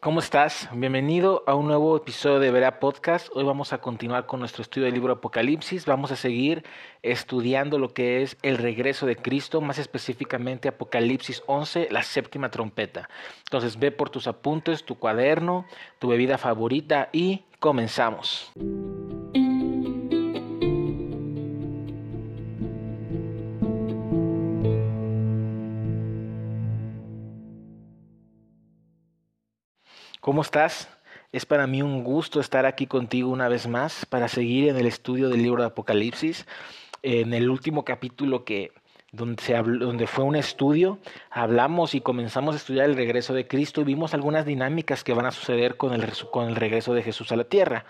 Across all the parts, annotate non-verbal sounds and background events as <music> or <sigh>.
¿Cómo estás? Bienvenido a un nuevo episodio de Verá Podcast. Hoy vamos a continuar con nuestro estudio del libro Apocalipsis. Vamos a seguir estudiando lo que es el regreso de Cristo, más específicamente Apocalipsis 11, la séptima trompeta. Entonces ve por tus apuntes, tu cuaderno, tu bebida favorita y comenzamos. ¿Cómo estás? Es para mí un gusto estar aquí contigo una vez más para seguir en el estudio del libro de Apocalipsis. En el último capítulo que donde, se habló, donde fue un estudio, hablamos y comenzamos a estudiar el regreso de Cristo y vimos algunas dinámicas que van a suceder con el, con el regreso de Jesús a la tierra.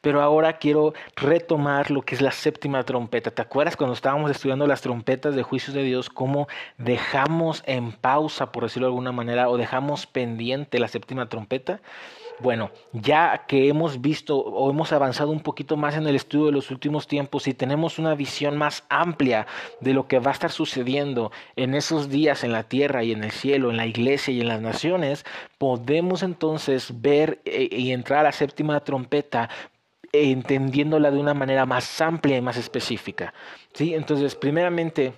Pero ahora quiero retomar lo que es la séptima trompeta. ¿Te acuerdas cuando estábamos estudiando las trompetas de juicios de Dios, cómo dejamos en pausa, por decirlo de alguna manera, o dejamos pendiente la séptima trompeta? Bueno, ya que hemos visto o hemos avanzado un poquito más en el estudio de los últimos tiempos y tenemos una visión más amplia de lo que va a estar sucediendo en esos días en la tierra y en el cielo, en la iglesia y en las naciones, podemos entonces ver eh, y entrar a la séptima trompeta entendiéndola de una manera más amplia y más específica. ¿sí? Entonces, primeramente,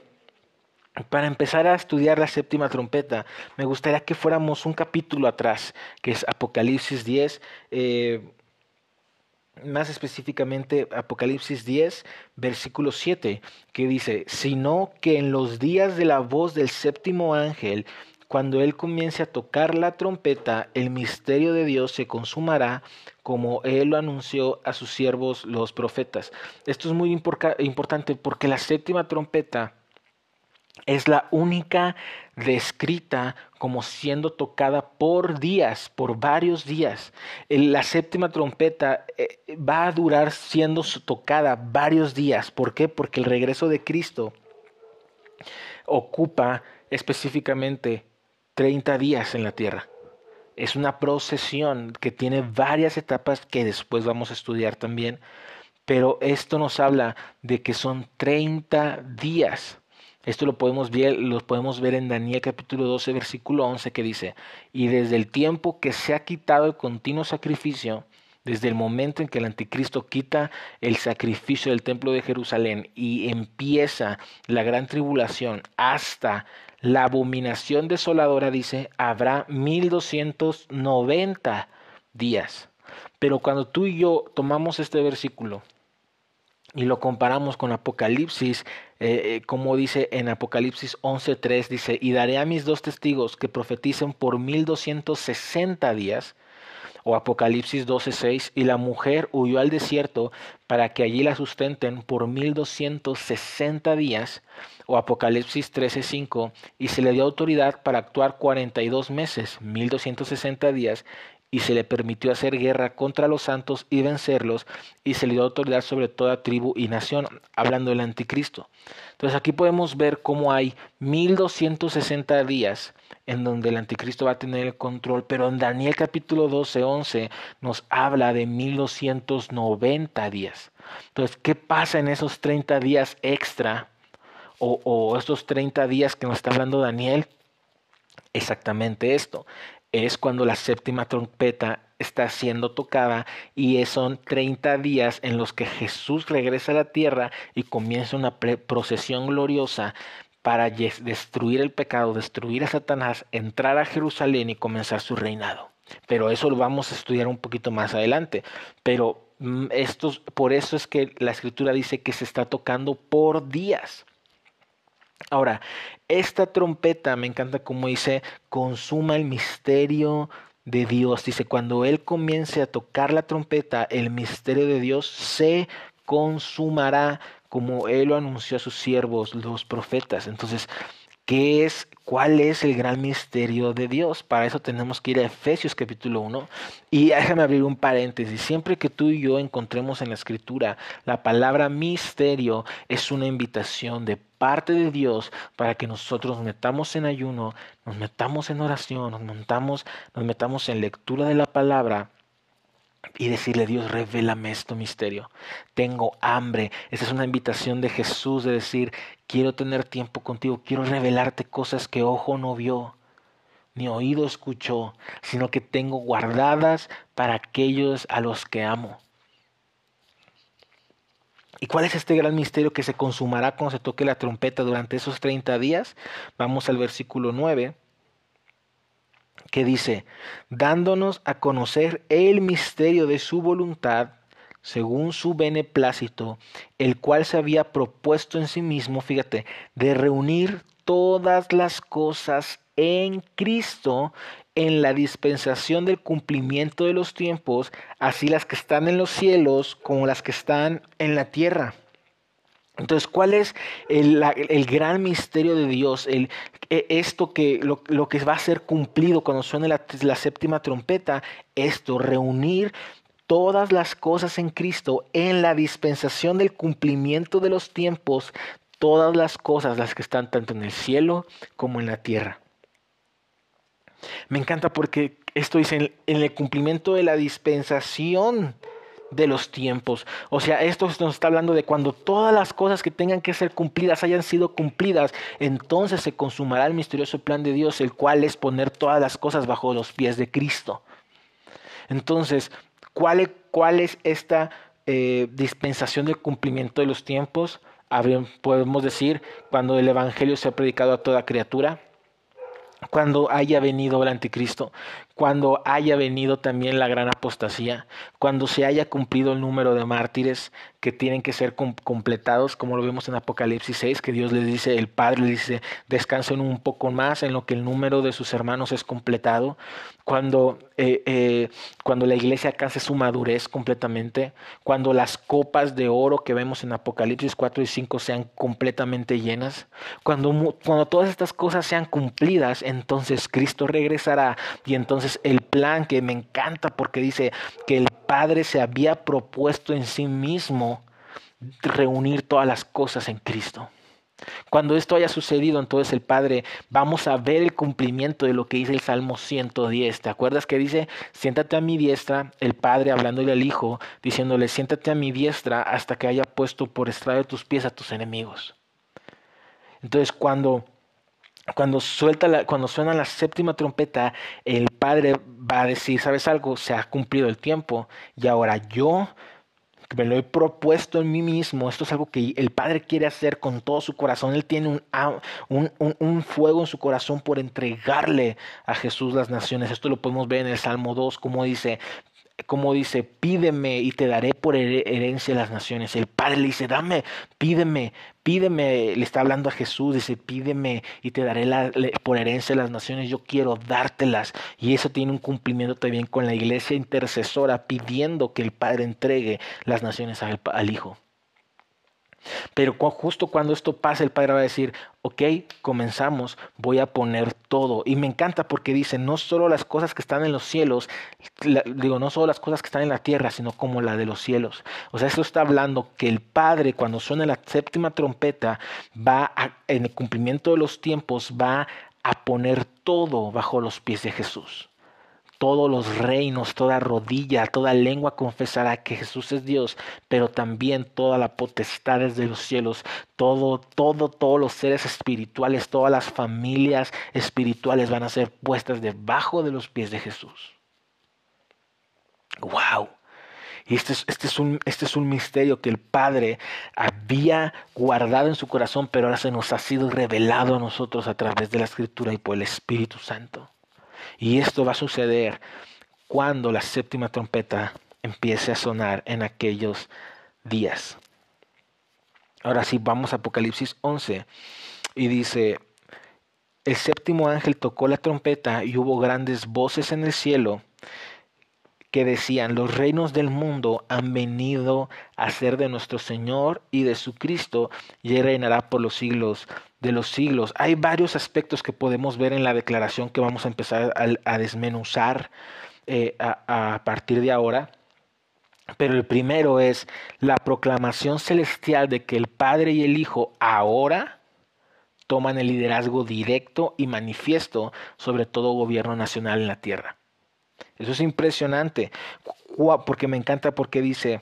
para empezar a estudiar la séptima trompeta, me gustaría que fuéramos un capítulo atrás, que es Apocalipsis 10, eh, más específicamente Apocalipsis 10, versículo 7, que dice, sino que en los días de la voz del séptimo ángel, cuando él comience a tocar la trompeta, el misterio de Dios se consumará como él lo anunció a sus siervos los profetas. Esto es muy importante porque la séptima trompeta es la única descrita como siendo tocada por días, por varios días. La séptima trompeta eh, va a durar siendo tocada varios días. ¿Por qué? Porque el regreso de Cristo ocupa específicamente 30 días en la tierra. Es una procesión que tiene varias etapas que después vamos a estudiar también, pero esto nos habla de que son 30 días esto lo podemos, ver, lo podemos ver en Daniel capítulo 12, versículo 11, que dice, y desde el tiempo que se ha quitado el continuo sacrificio, desde el momento en que el anticristo quita el sacrificio del templo de Jerusalén y empieza la gran tribulación hasta la abominación desoladora, dice, habrá 1290 días. Pero cuando tú y yo tomamos este versículo y lo comparamos con Apocalipsis, eh, eh, como dice en Apocalipsis 11.3, dice, y daré a mis dos testigos que profeticen por 1260 días, o Apocalipsis 12.6, y la mujer huyó al desierto para que allí la sustenten por 1260 días, o Apocalipsis 13.5, y se le dio autoridad para actuar 42 meses, 1260 días, y se le permitió hacer guerra contra los santos y vencerlos, y se le dio autoridad sobre toda tribu y nación, hablando del anticristo. Entonces aquí podemos ver cómo hay 1260 días en donde el anticristo va a tener el control, pero en Daniel capítulo 12, 11 nos habla de 1290 días. Entonces, ¿qué pasa en esos 30 días extra o, o estos 30 días que nos está hablando Daniel? Exactamente esto es cuando la séptima trompeta está siendo tocada y son 30 días en los que Jesús regresa a la tierra y comienza una procesión gloriosa para destruir el pecado, destruir a Satanás, entrar a Jerusalén y comenzar su reinado. Pero eso lo vamos a estudiar un poquito más adelante. Pero mm, estos, por eso es que la escritura dice que se está tocando por días. Ahora, esta trompeta, me encanta como dice, consuma el misterio de Dios. Dice, cuando Él comience a tocar la trompeta, el misterio de Dios se consumará como Él lo anunció a sus siervos, los profetas. Entonces, ¿Qué es, cuál es el gran misterio de Dios? Para eso tenemos que ir a Efesios capítulo 1. Y déjame abrir un paréntesis. Siempre que tú y yo encontremos en la escritura la palabra misterio, es una invitación de parte de Dios para que nosotros nos metamos en ayuno, nos metamos en oración, nos, montamos, nos metamos en lectura de la palabra y decirle, Dios, revélame esto misterio. Tengo hambre. Esa es una invitación de Jesús de decir, quiero tener tiempo contigo, quiero revelarte cosas que ojo no vio, ni oído escuchó, sino que tengo guardadas para aquellos a los que amo. ¿Y cuál es este gran misterio que se consumará cuando se toque la trompeta durante esos 30 días? Vamos al versículo 9, que dice, dándonos a conocer el misterio de su voluntad, según su beneplácito, el cual se había propuesto en sí mismo, fíjate, de reunir todas las cosas en Cristo en la dispensación del cumplimiento de los tiempos, así las que están en los cielos como las que están en la tierra. Entonces, ¿cuál es el, gran misterio de Dios? El, e, esto que lo, que va a ser cumplido cuando suene la, la séptima trompeta, esto, reunir todas las cosas en Cristo en la dispensación del cumplimiento de los tiempos, todas las cosas, las que están tanto en el cielo como en la tierra. Me encanta porque esto dice en, el cumplimiento de la dispensación de los tiempos. O sea, esto nos está hablando de cuando todas las cosas que tengan que ser cumplidas hayan sido cumplidas, entonces se consumará el misterioso plan de Dios, el cual es poner todas las cosas bajo los pies de Cristo. Entonces, ¿cuál es, esta eh, dispensación del cumplimiento de los tiempos? podemos decir, cuando el Evangelio se ha predicado a toda criatura, cuando haya venido el anticristo, cuando haya venido también la gran apostasía, cuando se haya cumplido el número de mártires que tienen que ser completados, como lo vemos en Apocalipsis 6, que Dios les dice, el Padre les dice, descansen un poco más en lo que el número de sus hermanos es completado, cuando, eh, eh, cuando la iglesia alcance su madurez completamente, cuando las copas de oro que vemos en Apocalipsis 4 y 5 sean completamente llenas, cuando, cuando todas estas cosas sean cumplidas, entonces Cristo regresará y entonces el plan que me encanta porque dice que el Padre se había propuesto en sí mismo reunir todas las cosas en Cristo. Cuando esto haya sucedido, entonces el Padre, vamos a ver el cumplimiento de lo que dice el Salmo 110. ¿Te acuerdas que dice, siéntate a mi diestra, el Padre hablándole al Hijo, diciéndole, siéntate a mi diestra hasta que haya puesto por estrado de tus pies a tus enemigos? Entonces, cuando cuando, suelta la, cuando suena la séptima trompeta, el Padre va a decir, ¿sabes algo? Se ha cumplido el tiempo y ahora yo me lo he propuesto en mí mismo, esto es algo que el Padre quiere hacer con todo su corazón, Él tiene un, un, un, fuego en su corazón por entregarle a Jesús las naciones, esto lo podemos ver en el Salmo 2, como dice, como dice, pídeme y te daré por herencia las naciones. El Padre le dice, dame, pídeme, pídeme. Le está hablando a Jesús, dice, pídeme y te daré la, por herencia las naciones. Yo quiero dártelas. Y eso tiene un cumplimiento también con la iglesia intercesora pidiendo que el Padre entregue las naciones al, al Hijo. Pero justo cuando esto pasa, el Padre va a decir, ok, comenzamos, voy a poner todo. Y me encanta porque dice, no solo las cosas que están en los cielos, digo, no solo las cosas que están en la tierra, sino como la de los cielos. O sea, esto está hablando que el Padre, cuando suene la séptima trompeta, va en el cumplimiento de los tiempos, va a poner todo bajo los pies de Jesús todos los reinos, toda rodilla, toda lengua confesará que Jesús es Dios, pero también todas las potestades de los cielos, todo, todo, todos los seres espirituales, todas las familias espirituales van a ser puestas debajo de los pies de Jesús. ¡Wow! Y este es, este, es un, este es un misterio que el Padre había guardado en su corazón, pero ahora se nos ha sido revelado a nosotros a través de la Escritura y por el Espíritu Santo. Y esto va a suceder cuando la séptima trompeta empiece a sonar en aquellos días. Ahora sí, vamos a Apocalipsis 11 y dice, el séptimo ángel tocó la trompeta y hubo grandes voces en el cielo que decían, los reinos del mundo han venido a ser de nuestro Señor y de su Cristo, y él reinará por los siglos de los siglos. Hay varios aspectos que podemos ver en la declaración que vamos a empezar a, desmenuzar eh, a partir de ahora. Pero el primero es la proclamación celestial de que el Padre y el Hijo ahora toman el liderazgo directo y manifiesto sobre todo gobierno nacional en la tierra. Eso es impresionante, porque me encanta porque dice,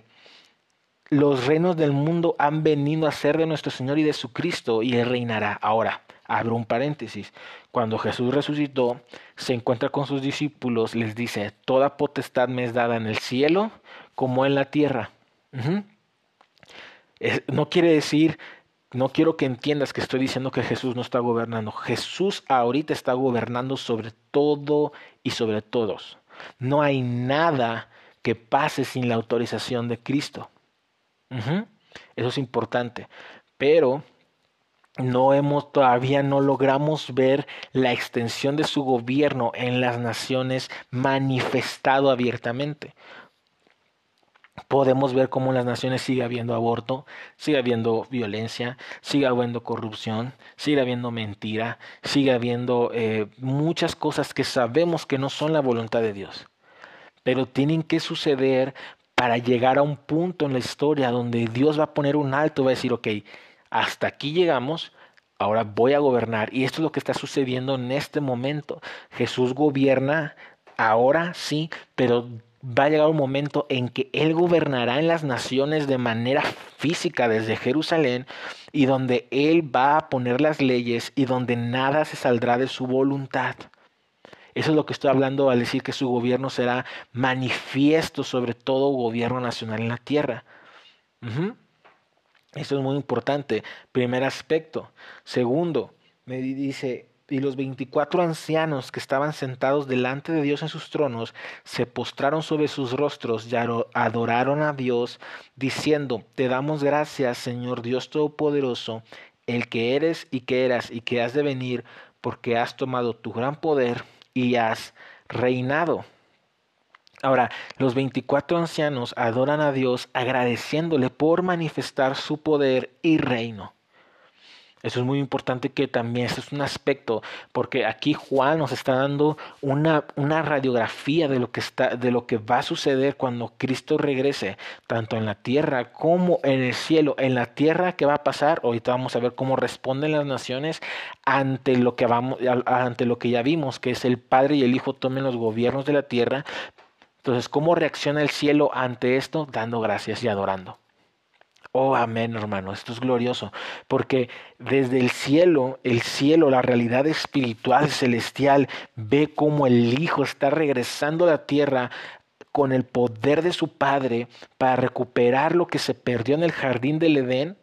los reinos del mundo han venido a ser de nuestro Señor y de su Cristo y Él reinará. Ahora, Abro un paréntesis. Cuando Jesús resucitó, se encuentra con sus discípulos, les dice, toda potestad me es dada en el cielo como en la tierra. no quiere decir, no quiero que entiendas que estoy diciendo que Jesús no está gobernando. Jesús ahorita está gobernando sobre todo y sobre todos. No hay nada que pase sin la autorización de Cristo. Eso es importante. Pero no hemos todavía no logramos ver la extensión de su gobierno en las naciones manifestado abiertamente. Podemos ver cómo en las naciones sigue habiendo aborto, sigue habiendo violencia, sigue habiendo corrupción, sigue habiendo mentira, sigue habiendo eh, muchas cosas que sabemos que no son la voluntad de Dios. Pero tienen que suceder para llegar a un punto en la historia donde Dios va a poner un alto, va a decir, ok, hasta aquí llegamos, ahora voy a gobernar. Y esto es lo que está sucediendo en este momento. Jesús gobierna ahora sí, pero va a llegar un momento en que Él gobernará en las naciones de manera física desde Jerusalén y donde Él va a poner las leyes y donde nada se saldrá de su voluntad. Eso es lo que estoy hablando al decir que su gobierno será manifiesto sobre todo gobierno nacional en la tierra. Esto es muy importante. Primer aspecto. Segundo, me dice, y los veinticuatro ancianos que estaban sentados delante de Dios en sus tronos se postraron sobre sus rostros y adoraron a Dios, diciendo, Te damos gracias, Señor Dios Todopoderoso, el que eres y que eras y que has de venir, porque has tomado tu gran poder y has reinado. Ahora, los 24 ancianos adoran a Dios agradeciéndole por manifestar su poder y reino. Eso es muy importante que también eso es un aspecto, porque aquí Juan nos está dando una, una radiografía de lo, que está, de lo que va a suceder cuando Cristo regrese, tanto en la tierra como en el cielo. En la tierra, ¿qué va a pasar? Ahorita vamos a ver cómo responden las naciones ante lo que, vamos, ante lo que ya vimos, que es el Padre y el Hijo tomen los gobiernos de la tierra, entonces, ¿cómo reacciona el cielo ante esto? Dando gracias y adorando. Oh, amén, hermano. Esto es glorioso. Porque desde el cielo, el cielo, la realidad espiritual celestial, ve cómo el Hijo está regresando a la tierra con el poder de su Padre para recuperar lo que se perdió en el jardín del Edén.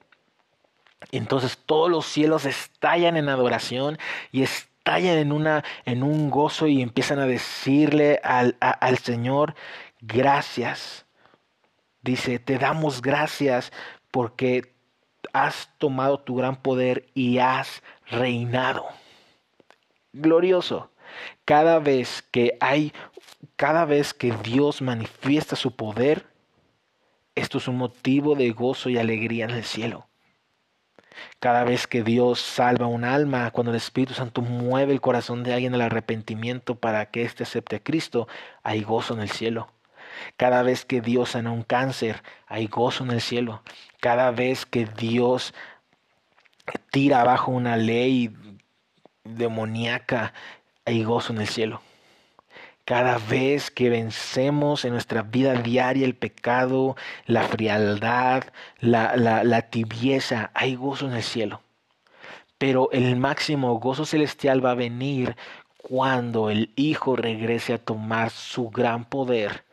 Entonces todos los cielos estallan en adoración y estallan en, una, en un gozo y empiezan a decirle al, al Señor, gracias. Dice, te damos gracias porque has tomado tu gran poder y has reinado. Glorioso. Cada vez que hay, cada vez que Dios manifiesta su poder, esto es un motivo de gozo y alegría en el cielo. Cada vez que Dios salva un alma, cuando el Espíritu Santo mueve el corazón de alguien al arrepentimiento para que éste acepte a Cristo, hay gozo en el cielo. Cada vez que Dios sana un cáncer, hay gozo en el cielo. Cada vez que Dios tira abajo una ley demoníaca, hay gozo en el cielo. Cada vez que vencemos en nuestra vida diaria el pecado, la frialdad, la, la, tibieza, hay gozo en el cielo. Pero el máximo gozo celestial va a venir cuando el Hijo regrese a tomar su gran poder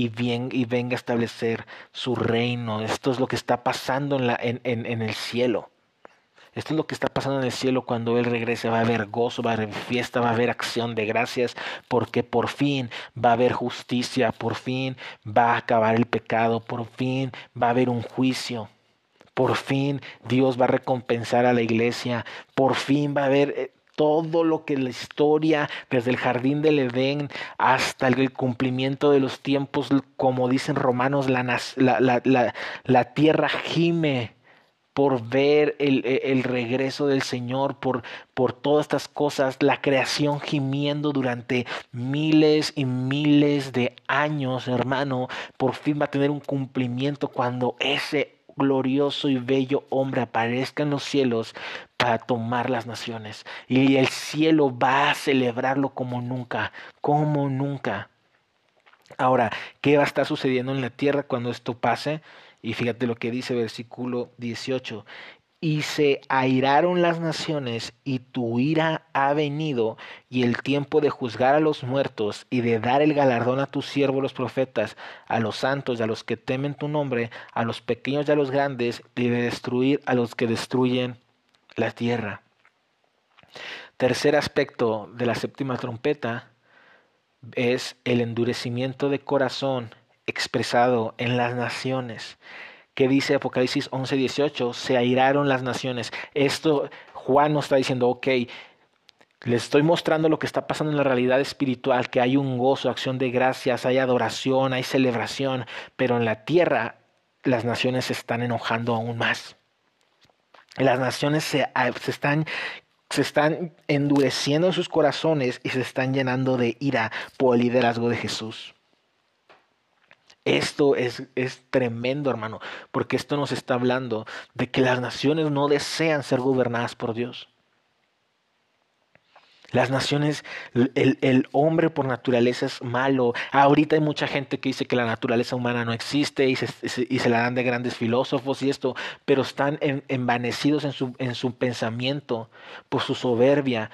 y, venga a establecer su reino. Esto es lo que está pasando en, en el cielo. Esto es lo que está pasando en el cielo cuando Él regrese. Va a haber gozo, va a haber fiesta, va a haber acción de gracias, porque por fin va a haber justicia, por fin va a acabar el pecado, por fin va a haber un juicio. Por fin Dios va a recompensar a la iglesia. Por fin va a haber eh, todo lo que la historia, desde el jardín del Edén hasta el cumplimiento de los tiempos, como dicen romanos, la, tierra gime por ver el, el, regreso del Señor, por, por todas estas cosas, la creación gimiendo durante miles y miles de años, hermano, por fin va a tener un cumplimiento cuando ese glorioso y bello hombre aparezca en los cielos para tomar las naciones. Y el cielo va a celebrarlo como nunca, como nunca. Ahora, ¿qué va a estar sucediendo en la tierra cuando esto pase? Y fíjate lo que dice versículo 18. Y se airaron las naciones, y tu ira ha venido, y el tiempo de juzgar a los muertos, y de dar el galardón a tus siervos los profetas, a los santos y a los que temen tu nombre, a los pequeños y a los grandes, y de destruir a los que destruyen la tierra. Tercer aspecto de la séptima trompeta es el endurecimiento de corazón expresado en las naciones que dice Apocalipsis 11:18, se airaron las naciones. Esto Juan nos está diciendo, ok, les estoy mostrando lo que está pasando en la realidad espiritual, que hay un gozo, acción de gracias, hay adoración, hay celebración, pero en la tierra las naciones se están enojando aún más. Las naciones se, se están se están endureciendo en sus corazones y se están llenando de ira por el liderazgo de Jesús. Esto es, es tremendo, hermano, porque esto nos está hablando de que las naciones no desean ser gobernadas por Dios. Las naciones, el, el, hombre por naturaleza es malo. Ahorita hay mucha gente que dice que la naturaleza humana no existe y se, y se la dan de grandes filósofos y esto, pero están envanecidos en su, en su pensamiento por su soberbia,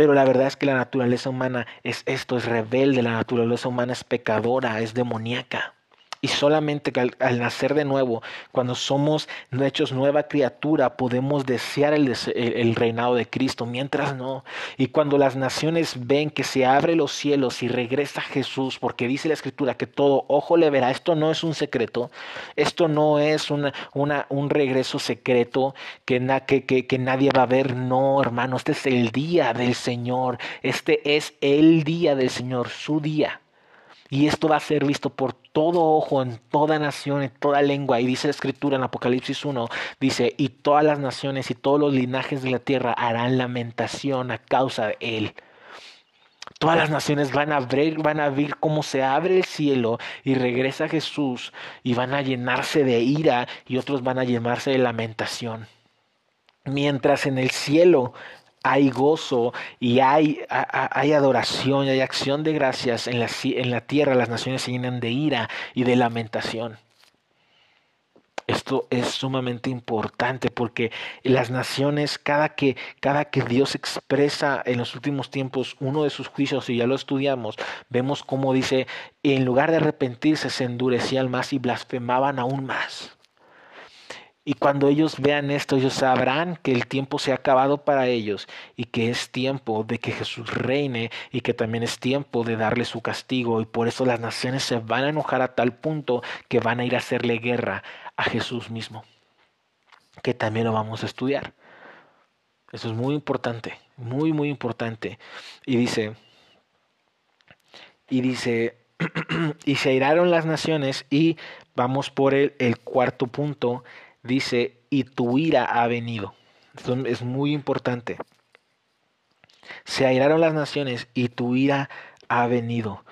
pero la verdad es que la naturaleza humana es esto, es rebelde, la naturaleza humana es pecadora, es demoníaca. Y solamente al, nacer de nuevo, cuando somos hechos nueva criatura, podemos desear el, el, reinado de Cristo, mientras no. Y cuando las naciones ven que se abre los cielos y regresa Jesús, porque dice la Escritura que todo ojo le verá, esto no es un secreto, esto no es una, una, un regreso secreto que, que, que, que nadie va a ver, no, hermano, este es el día del Señor, este es el día del Señor, su día. Y esto va a ser visto por todo ojo, en toda nación, en toda lengua. Y dice la escritura en Apocalipsis 1, dice, y todas las naciones y todos los linajes de la tierra harán lamentación a causa de él. Todas las naciones van a ver, van a ver cómo se abre el cielo y regresa Jesús y van a llenarse de ira y otros van a llenarse de lamentación. Mientras en el cielo hay gozo y hay, hay adoración y hay acción de gracias en la, en la tierra, las naciones se llenan de ira y de lamentación. Esto es sumamente importante porque las naciones, cada que, cada que Dios expresa en los últimos tiempos uno de sus juicios, y ya lo estudiamos, vemos cómo dice, en lugar de arrepentirse, se endurecían más y blasfemaban aún más. Y cuando ellos vean esto, ellos sabrán que el tiempo se ha acabado para ellos y que es tiempo de que Jesús reine y que también es tiempo de darle su castigo. Y por eso las naciones se van a enojar a tal punto que van a ir a hacerle guerra a Jesús mismo. Que también lo vamos a estudiar. Eso es muy importante, muy, muy importante. Y dice, y dice, <clears throat> y se airaron las naciones y vamos por el, el cuarto punto dice, y tu ira ha venido. Es muy importante. Se airaron las naciones y tu ira ha venido.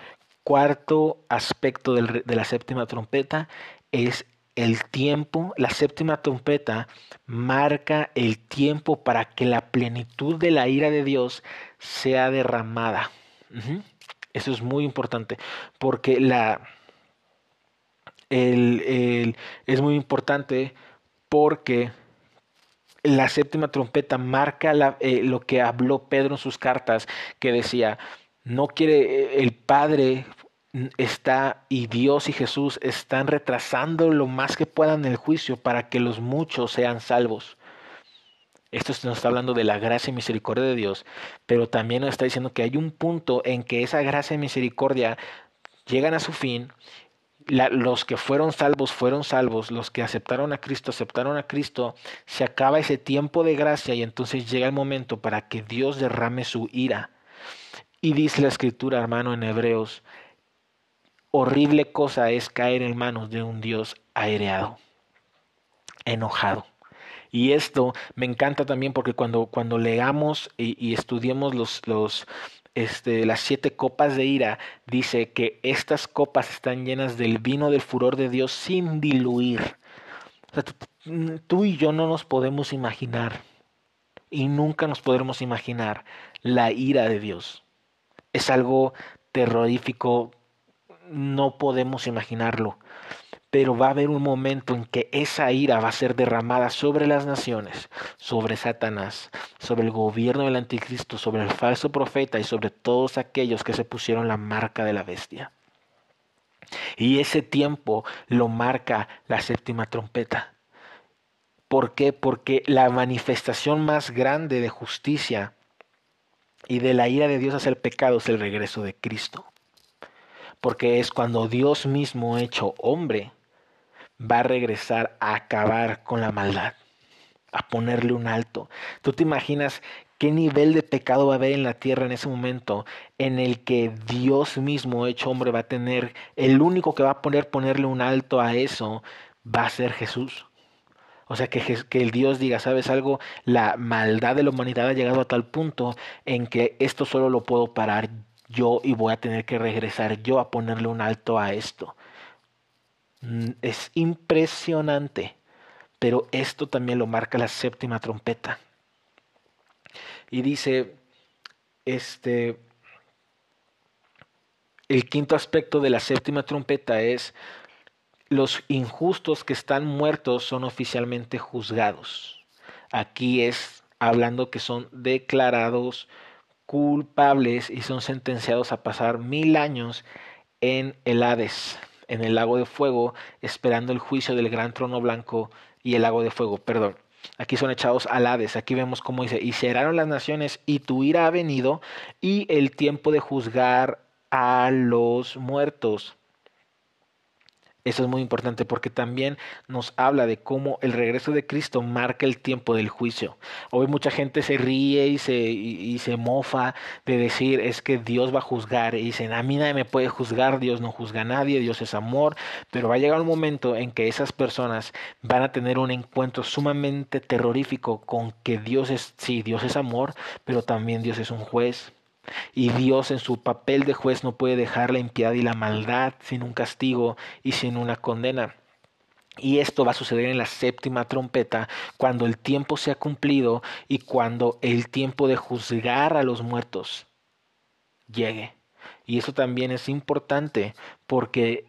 Cuarto aspecto de la séptima trompeta es el tiempo. La séptima trompeta marca el tiempo para que la plenitud de la ira de Dios sea derramada. Eso es muy importante porque la, el, es muy importante porque la séptima trompeta marca eh, lo que habló Pedro en sus cartas, que decía, no quiere, eh, el Padre está y Dios y Jesús están retrasando lo más que puedan el juicio para que los muchos sean salvos. Esto nos está hablando de la gracia y misericordia de Dios, pero también nos está diciendo que hay un punto en que esa gracia y misericordia llegan a su fin los que fueron salvos fueron salvos, los que aceptaron a Cristo aceptaron a Cristo, se acaba ese tiempo de gracia y entonces llega el momento para que Dios derrame su ira. Y dice la escritura, hermano, en Hebreos, horrible cosa es caer en manos de un Dios aireado, enojado. Y esto me encanta también porque cuando, cuando leamos y, y estudiemos los, los, este, las siete copas de ira, dice que estas copas están llenas del vino del furor de Dios sin diluir. tú y yo no nos podemos imaginar y nunca nos podremos imaginar la ira de Dios. Es algo terrorífico, no podemos imaginarlo. Pero va a haber un momento en que esa ira va a ser derramada sobre las naciones, sobre Satanás, sobre el gobierno del anticristo, sobre el falso profeta y sobre todos aquellos que se pusieron la marca de la bestia. Y ese tiempo lo marca la séptima trompeta. ¿Por qué? Porque la manifestación más grande de justicia y de la ira de Dios hacia el pecado es el regreso de Cristo. Porque es cuando Dios mismo hecho hombre va a regresar a acabar con la maldad, a ponerle un alto. ¿Tú te imaginas qué nivel de pecado va a haber en la tierra en ese momento en el que Dios mismo hecho hombre va a tener, el único que va a poner ponerle un alto a eso va a ser Jesús? O sea, que, que, el Dios diga, ¿sabes algo? La maldad de la humanidad ha llegado a tal punto en que esto solo lo puedo parar yo y voy a tener que regresar yo a ponerle un alto a esto. Mm, es impresionante, pero esto también lo marca la séptima trompeta. Y dice, este, el quinto aspecto de la séptima trompeta es, los injustos que están muertos son oficialmente juzgados. Aquí es hablando que son declarados culpables y son sentenciados a pasar mil años en el Hades en el lago de fuego, esperando el juicio del gran trono blanco y el lago de fuego, perdón. Aquí son echados al Hades. Aquí vemos cómo dice, y cerraron las naciones y tu ira ha venido y el tiempo de juzgar a los muertos. Eso es muy importante porque también nos habla de cómo el regreso de Cristo marca el tiempo del juicio. Hoy mucha gente se ríe y se, y, se mofa de decir es que Dios va a juzgar y dicen a mí nadie me puede juzgar, Dios no juzga a nadie, Dios es amor, pero va a llegar un momento en que esas personas van a tener un encuentro sumamente terrorífico con que Dios es, sí, Dios es amor, pero también Dios es un juez y Dios en su papel de juez no puede dejar la impiedad y la maldad sin un castigo y sin una condena. Y esto va a suceder en la séptima trompeta, cuando el tiempo se ha cumplido y cuando el tiempo de juzgar a los muertos llegue. Y eso también es importante porque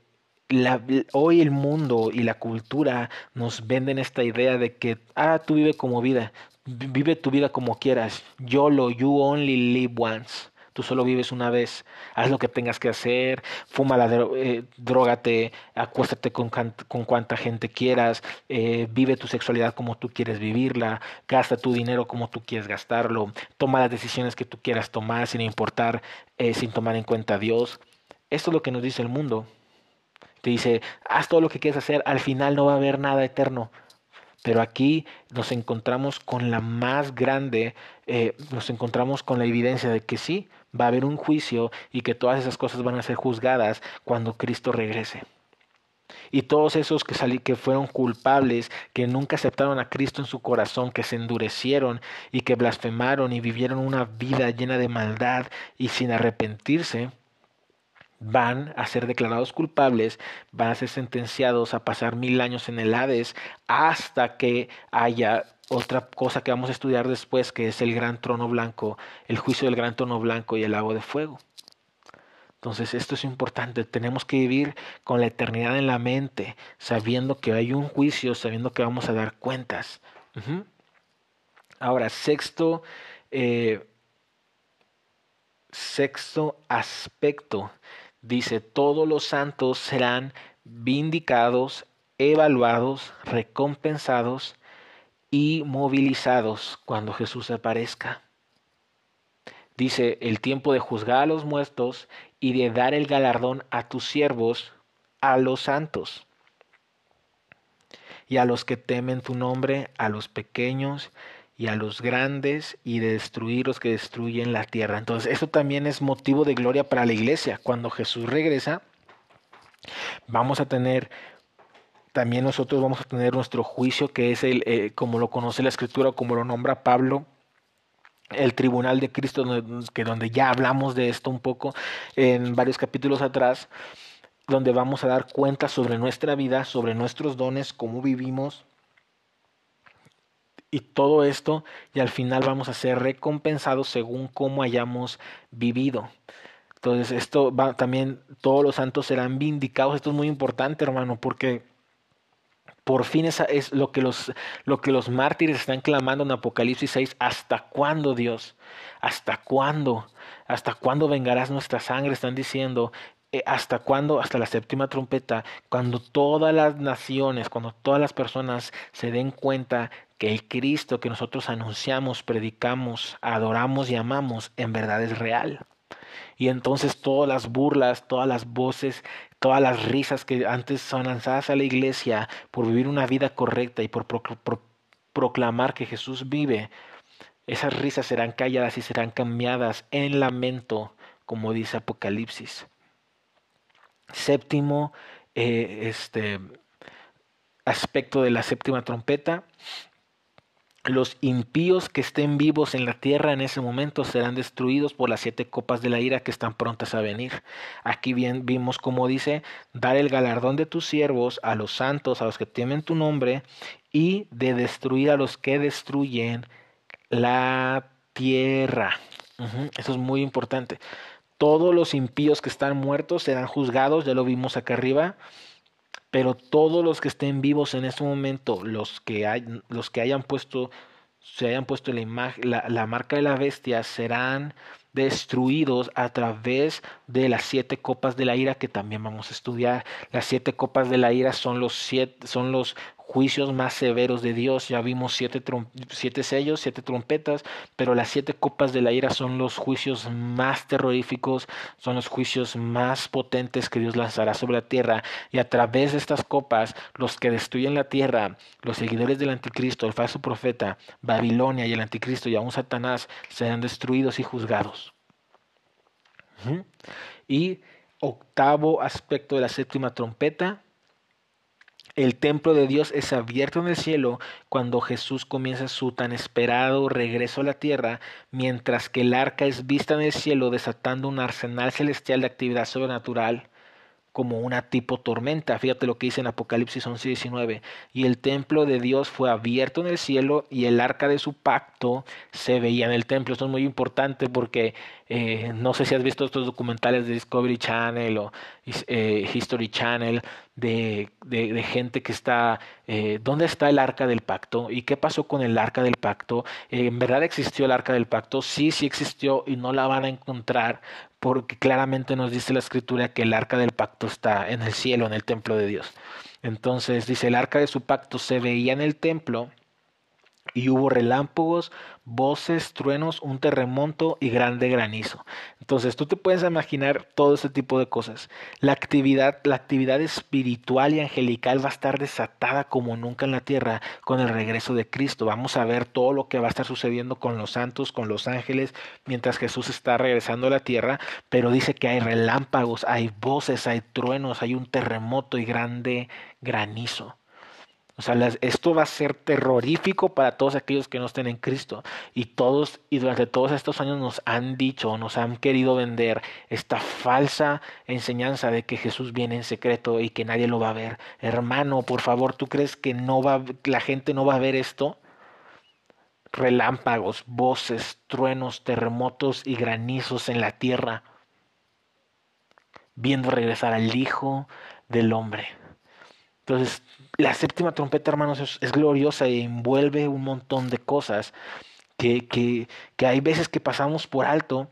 hoy el mundo y la cultura nos venden esta idea de que, ah, tú vive como vida, vive tu vida como quieras. YOLO, you only live once. Tú solo vives una vez. Haz lo que tengas que hacer. Fuma la eh, drogate. Acuéstate con, con cuanta gente quieras. Eh, vive tu sexualidad como tú quieres vivirla. Gasta tu dinero como tú quieres gastarlo. Toma las decisiones que tú quieras tomar sin importar, eh, sin tomar en cuenta a Dios. Esto es lo que nos dice el mundo. Te dice, haz todo lo que quieras hacer. Al final no va a haber nada eterno. Pero aquí nos encontramos con la más grande, eh, nos encontramos con la evidencia de que sí, va a haber un juicio y que todas esas cosas van a ser juzgadas cuando Cristo regrese. Y todos esos que, salí, que fueron culpables, que nunca aceptaron a Cristo en su corazón, que se endurecieron y que blasfemaron y vivieron una vida llena de maldad y sin arrepentirse, van a ser declarados culpables, van a ser sentenciados a pasar mil años en el Hades hasta que haya otra cosa que vamos a estudiar después, que es el gran trono blanco, el juicio del gran trono blanco y el lago de fuego. Entonces esto es importante, tenemos que vivir con la eternidad en la mente, sabiendo que hay un juicio, sabiendo que vamos a dar cuentas. Ahora, sexto, eh, sexto aspecto dice, todos los santos serán vindicados, evaluados, recompensados y movilizados cuando Jesús aparezca. Dice, el tiempo de juzgar a los muertos y de dar el galardón a tus siervos, a los santos, y a los que temen tu nombre, a los pequeños y a los grandes y de destruir los que destruyen la tierra. Entonces, eso también es motivo de gloria para la iglesia. Cuando Jesús regresa, vamos a tener también nosotros vamos a tener nuestro juicio, que es el, eh, como lo conoce la escritura, como lo nombra Pablo, el tribunal de Cristo, que donde ya hablamos de esto un poco en varios capítulos atrás, donde vamos a dar cuenta sobre nuestra vida, sobre nuestros dones, cómo vivimos, y todo esto y al final vamos a ser recompensados según cómo hayamos vivido. Entonces, esto va también, todos los santos serán vindicados. Esto es muy importante, hermano, porque por fin es lo que los, lo que los mártires están clamando en Apocalipsis 6. ¿Hasta cuándo, Dios? ¿Hasta cuándo? ¿Hasta cuándo vengarás nuestra sangre? Están diciendo, eh, ¿Hasta cuándo? Hasta la séptima trompeta, cuando todas las naciones, cuando todas las personas se den cuenta que el Cristo que nosotros anunciamos, predicamos, adoramos y amamos, en verdad es real. Y entonces todas las burlas, todas las voces, todas las risas que antes son lanzadas a la iglesia por vivir una vida correcta y por proclamar que Jesús vive, esas risas serán calladas y serán cambiadas en lamento, como dice Apocalipsis. Séptimo eh, este, aspecto de la séptima trompeta. Los impíos que estén vivos en la tierra en ese momento serán destruidos por las siete copas de la ira que están prontas a venir. Aquí bien vimos como dice, dar el galardón de tus siervos a los santos, a los que temen tu nombre, y de destruir a los que destruyen la tierra. Eso es muy importante. Todos los impíos que están muertos serán juzgados, ya lo vimos acá arriba, pero todos los que estén vivos en este momento, los que, hay, los que hayan puesto, se hayan puesto la, la, la marca de la bestia, serán destruidos a través de las siete copas de la ira que también vamos a estudiar. Las siete copas de la ira son los siete, son los juicios más severos de Dios. Ya vimos siete, sellos, siete trompetas, pero las siete copas de la ira son los juicios más terroríficos, son los juicios más potentes que Dios lanzará sobre la tierra. Y a través de estas copas, los que destruyen la tierra, los seguidores del anticristo, el falso profeta, Babilonia y el anticristo y aún Satanás, serán destruidos y juzgados. Y octavo aspecto de la séptima trompeta el templo de Dios es abierto en el cielo cuando Jesús comienza su tan esperado regreso a la tierra, mientras que el arca es vista en el cielo desatando un arsenal celestial de actividad sobrenatural como una tipo tormenta. Fíjate lo que dice en Apocalipsis 11:19. Y el templo de Dios fue abierto en el cielo y el arca de su pacto se veía en el templo. Esto es muy importante porque eh, no sé si has visto estos documentales de Discovery Channel o eh, History Channel de, de, gente que está, eh, ¿dónde está el arca del pacto? ¿Y qué pasó con el arca del pacto? ¿En verdad existió el arca del pacto? Sí, sí existió y no la van a encontrar porque claramente nos dice la escritura que el arca del pacto está en el cielo, en el templo de Dios. Entonces dice, el arca de su pacto se veía en el templo y hubo relámpagos, voces, truenos, un terremoto y grande granizo. Entonces tú te puedes imaginar todo este tipo de cosas. La actividad, la actividad espiritual y angelical va a estar desatada como nunca en la tierra con el regreso de Cristo. Vamos a ver todo lo que va a estar sucediendo con los santos, con los ángeles, mientras Jesús está regresando a la tierra. Pero dice que hay relámpagos, hay voces, hay truenos, hay un terremoto y grande granizo. O sea, esto va a ser terrorífico para todos aquellos que no estén en Cristo. Y todos, y durante todos estos años nos han dicho, nos han querido vender esta falsa enseñanza de que Jesús viene en secreto y que nadie lo va a ver. Hermano, por favor, ¿tú crees que no va, la gente no va a ver esto? Relámpagos, voces, truenos, terremotos y granizos en la tierra, viendo regresar al Hijo del Hombre. Entonces, la séptima trompeta, hermanos, es, gloriosa y envuelve un montón de cosas que, que, que hay veces que pasamos por alto,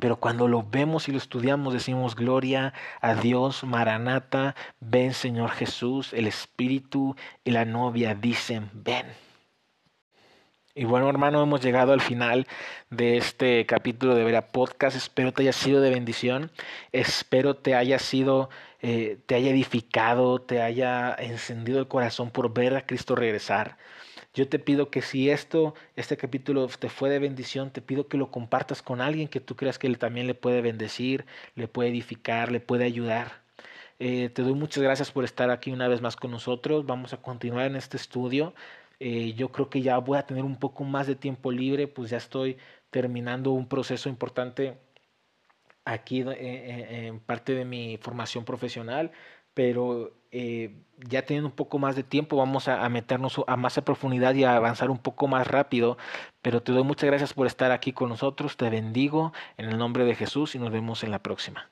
pero cuando lo vemos y lo estudiamos decimos gloria a Dios, Maranata, ven Señor Jesús, el Espíritu y la novia dicen ven. Y bueno, hermano, hemos llegado al final de este capítulo de Vera Podcast. Espero te haya sido de bendición. Espero te haya sido, eh, te haya edificado, te haya encendido el corazón por ver a Cristo regresar. Yo te pido que si esto, este capítulo te fue de bendición, te pido que lo compartas con alguien que tú creas que él también le puede bendecir, le puede edificar, le puede ayudar. Eh, te doy muchas gracias por estar aquí una vez más con nosotros. Vamos a continuar en este estudio. Eh, yo creo que ya voy a tener un poco más de tiempo libre, pues ya estoy terminando un proceso importante aquí eh, eh, en parte de mi formación profesional, pero eh, ya teniendo un poco más de tiempo vamos a, a meternos a más a profundidad y a avanzar un poco más rápido. Pero te doy muchas gracias por estar aquí con nosotros, te bendigo en el nombre de Jesús y nos vemos en la próxima.